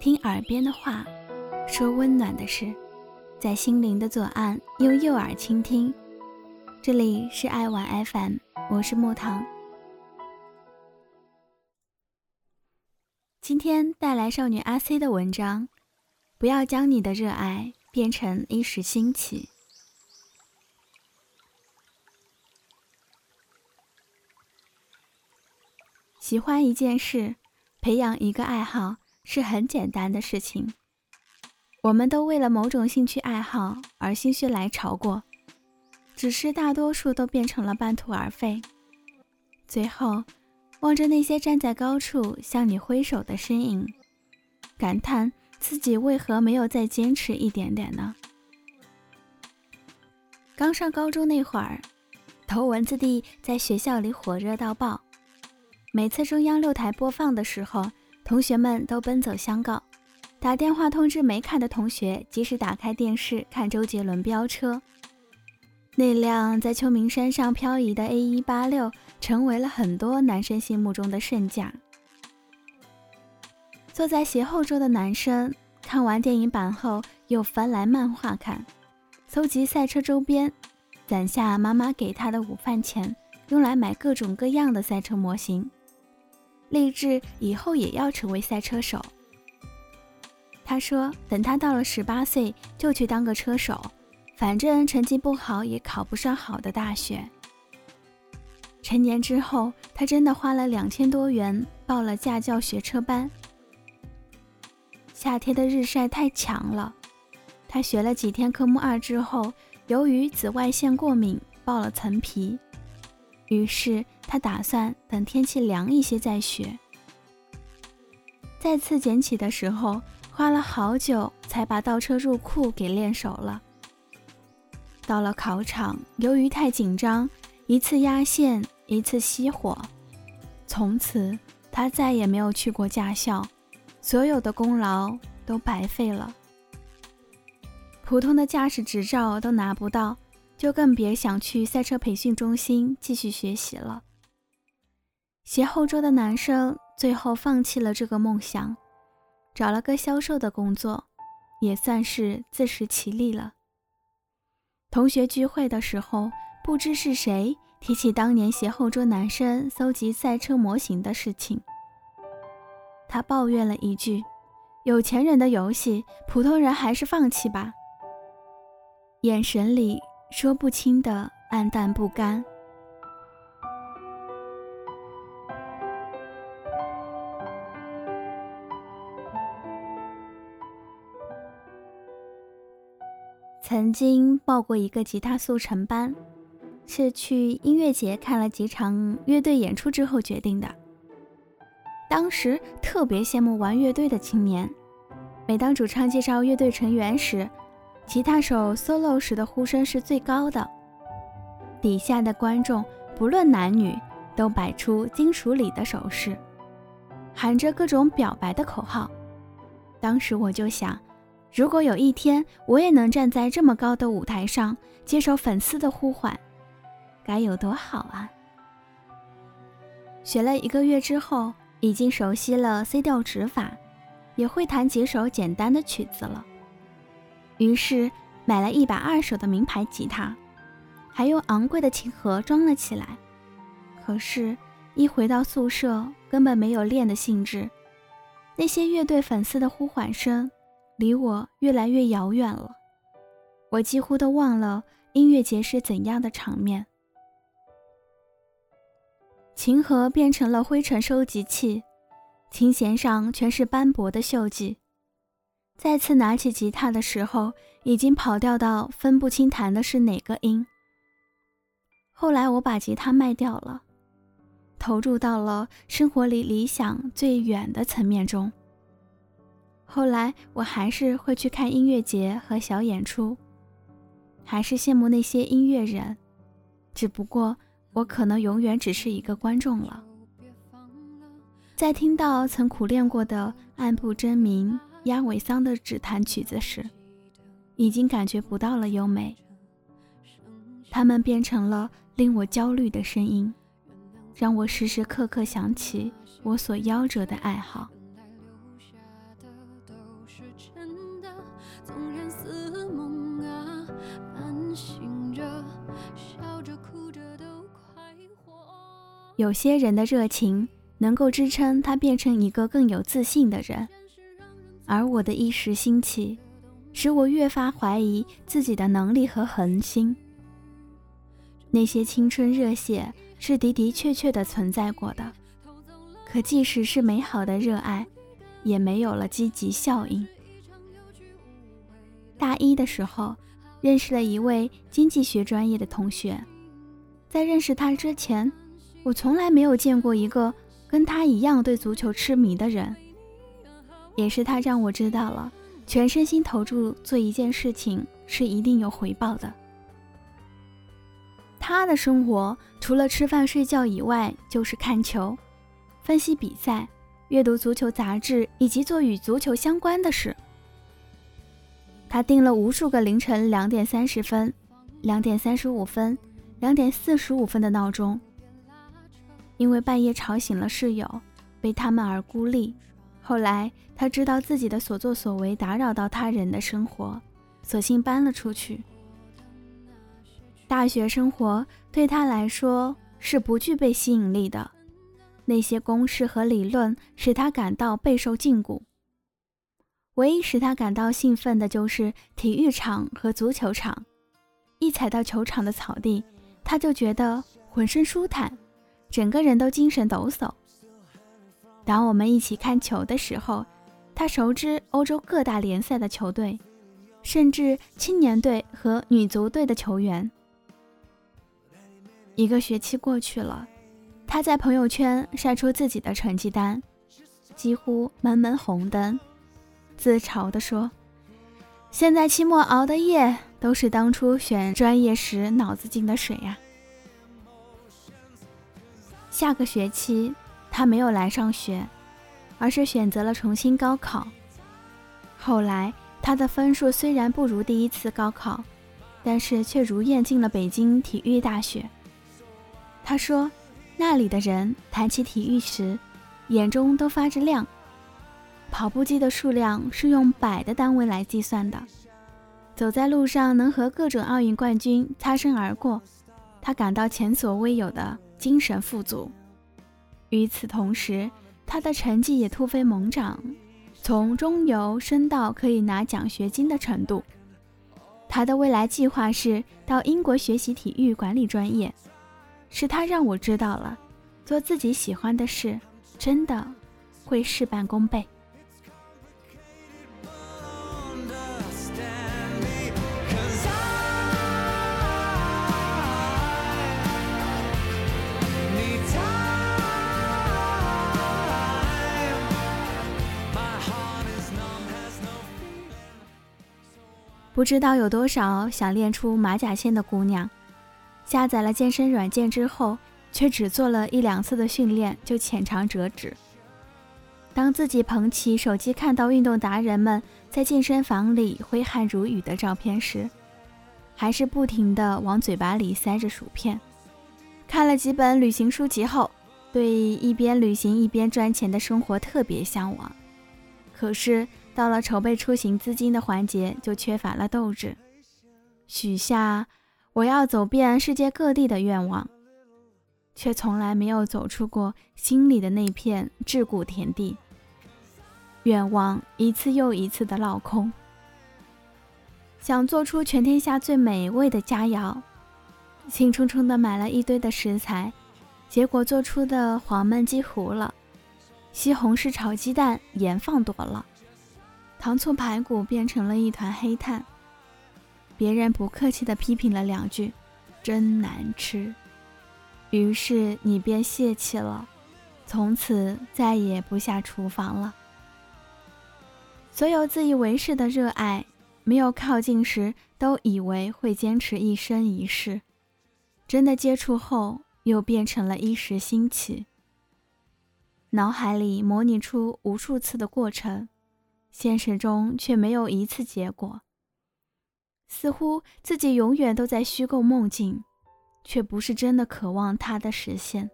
听耳边的话，说温暖的事，在心灵的左岸用右耳倾听。这里是爱晚 FM，我是木糖。今天带来少女阿 C 的文章，不要将你的热爱变成一时兴起。喜欢一件事，培养一个爱好。是很简单的事情。我们都为了某种兴趣爱好而心血来潮过，只是大多数都变成了半途而废。最后，望着那些站在高处向你挥手的身影，感叹自己为何没有再坚持一点点呢？刚上高中那会儿，头文字 D 在学校里火热到爆，每次中央六台播放的时候。同学们都奔走相告，打电话通知没看的同学，及时打开电视看周杰伦飙车。那辆在秋名山上漂移的 A 一八六，成为了很多男生心目中的圣驾。坐在斜后桌的男生，看完电影版后又翻来漫画看，搜集赛车周边，攒下妈妈给他的午饭钱，用来买各种各样的赛车模型。立志以后也要成为赛车手。他说：“等他到了十八岁，就去当个车手，反正成绩不好也考不上好的大学。”成年之后，他真的花了两千多元报了驾校学车班。夏天的日晒太强了，他学了几天科目二之后，由于紫外线过敏，爆了层皮。于是他打算等天气凉一些再学。再次捡起的时候，花了好久才把倒车入库给练熟了。到了考场，由于太紧张，一次压线，一次熄火，从此他再也没有去过驾校，所有的功劳都白费了。普通的驾驶执照都拿不到。就更别想去赛车培训中心继续学习了。斜后桌的男生最后放弃了这个梦想，找了个销售的工作，也算是自食其力了。同学聚会的时候，不知是谁提起当年斜后桌男生搜集赛车模型的事情，他抱怨了一句：“有钱人的游戏，普通人还是放弃吧。”眼神里。说不清的暗淡不甘。曾经报过一个吉他速成班，是去音乐节看了几场乐队演出之后决定的。当时特别羡慕玩乐队的青年，每当主唱介绍乐队成员时。吉他手 solo 时的呼声是最高的，底下的观众不论男女都摆出金属礼的手势，喊着各种表白的口号。当时我就想，如果有一天我也能站在这么高的舞台上接受粉丝的呼唤，该有多好啊！学了一个月之后，已经熟悉了 C 调指法，也会弹几首简单的曲子了。于是买了一把二手的名牌吉他，还用昂贵的琴盒装了起来。可是，一回到宿舍，根本没有练的兴致。那些乐队粉丝的呼唤声，离我越来越遥远了。我几乎都忘了音乐节是怎样的场面。琴盒变成了灰尘收集器，琴弦上全是斑驳的锈迹。再次拿起吉他的时候，已经跑调到分不清弹的是哪个音。后来我把吉他卖掉了，投入到了生活里理想最远的层面中。后来我还是会去看音乐节和小演出，还是羡慕那些音乐人，只不过我可能永远只是一个观众了。在听到曾苦练过的暗部真名。鸭尾桑的指弹曲子时，已经感觉不到了优美。它们变成了令我焦虑的声音，让我时时刻刻想起我所夭折的爱好。有些人的热情能够支撑他变成一个更有自信的人，而我的一时兴起，使我越发怀疑自己的能力和恒心。那些青春热血是的的确确的存在过的，可即使是美好的热爱，也没有了积极效应。大一的时候，认识了一位经济学专业的同学，在认识他之前。我从来没有见过一个跟他一样对足球痴迷的人，也是他让我知道了，全身心投注做一件事情是一定有回报的。他的生活除了吃饭睡觉以外，就是看球、分析比赛、阅读足球杂志以及做与足球相关的事。他定了无数个凌晨两点三十分、两点三十五分、两点四十五分的闹钟。因为半夜吵醒了室友，被他们而孤立。后来他知道自己的所作所为打扰到他人的生活，索性搬了出去。大学生活对他来说是不具备吸引力的，那些公式和理论使他感到备受禁锢。唯一使他感到兴奋的就是体育场和足球场，一踩到球场的草地，他就觉得浑身舒坦。整个人都精神抖擞。当我们一起看球的时候，他熟知欧洲各大联赛的球队，甚至青年队和女足队的球员。一个学期过去了，他在朋友圈晒出自己的成绩单，几乎门门红灯，自嘲地说：“现在期末熬的夜都是当初选专业时脑子进的水呀。”下个学期，他没有来上学，而是选择了重新高考。后来，他的分数虽然不如第一次高考，但是却如愿进了北京体育大学。他说，那里的人谈起体育时，眼中都发着亮。跑步机的数量是用百的单位来计算的。走在路上能和各种奥运冠军擦身而过，他感到前所未有的。精神富足。与此同时，他的成绩也突飞猛涨，从中游升到可以拿奖学金的程度。他的未来计划是到英国学习体育管理专业。是他让我知道了，做自己喜欢的事，真的会事半功倍。不知道有多少想练出马甲线的姑娘，下载了健身软件之后，却只做了一两次的训练就浅尝辄止。当自己捧起手机看到运动达人们在健身房里挥汗如雨的照片时，还是不停地往嘴巴里塞着薯片。看了几本旅行书籍后，对一边旅行一边赚钱的生活特别向往。可是。到了筹备出行资金的环节，就缺乏了斗志，许下我要走遍世界各地的愿望，却从来没有走出过心里的那片桎梏田地。愿望一次又一次的落空，想做出全天下最美味的佳肴，兴冲冲的买了一堆的食材，结果做出的黄焖鸡糊了，西红柿炒鸡蛋盐放多了。糖醋排骨变成了一团黑炭，别人不客气地批评了两句，真难吃。于是你便泄气了，从此再也不下厨房了。所有自以为是的热爱，没有靠近时都以为会坚持一生一世，真的接触后又变成了一时兴起。脑海里模拟出无数次的过程。现实中却没有一次结果，似乎自己永远都在虚构梦境，却不是真的渴望它的实现。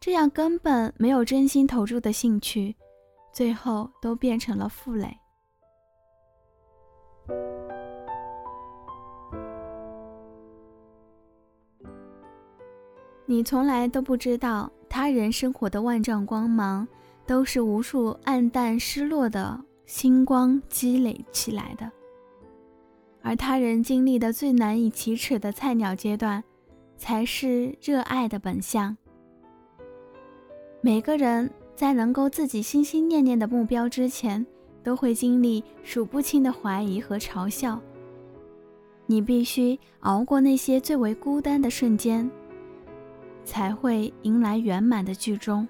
这样根本没有真心投入的兴趣，最后都变成了负累。你从来都不知道，他人生活的万丈光芒，都是无数暗淡失落的星光积累起来的。而他人经历的最难以启齿的菜鸟阶段，才是热爱的本相。每个人在能够自己心心念念的目标之前，都会经历数不清的怀疑和嘲笑。你必须熬过那些最为孤单的瞬间。才会迎来圆满的剧终。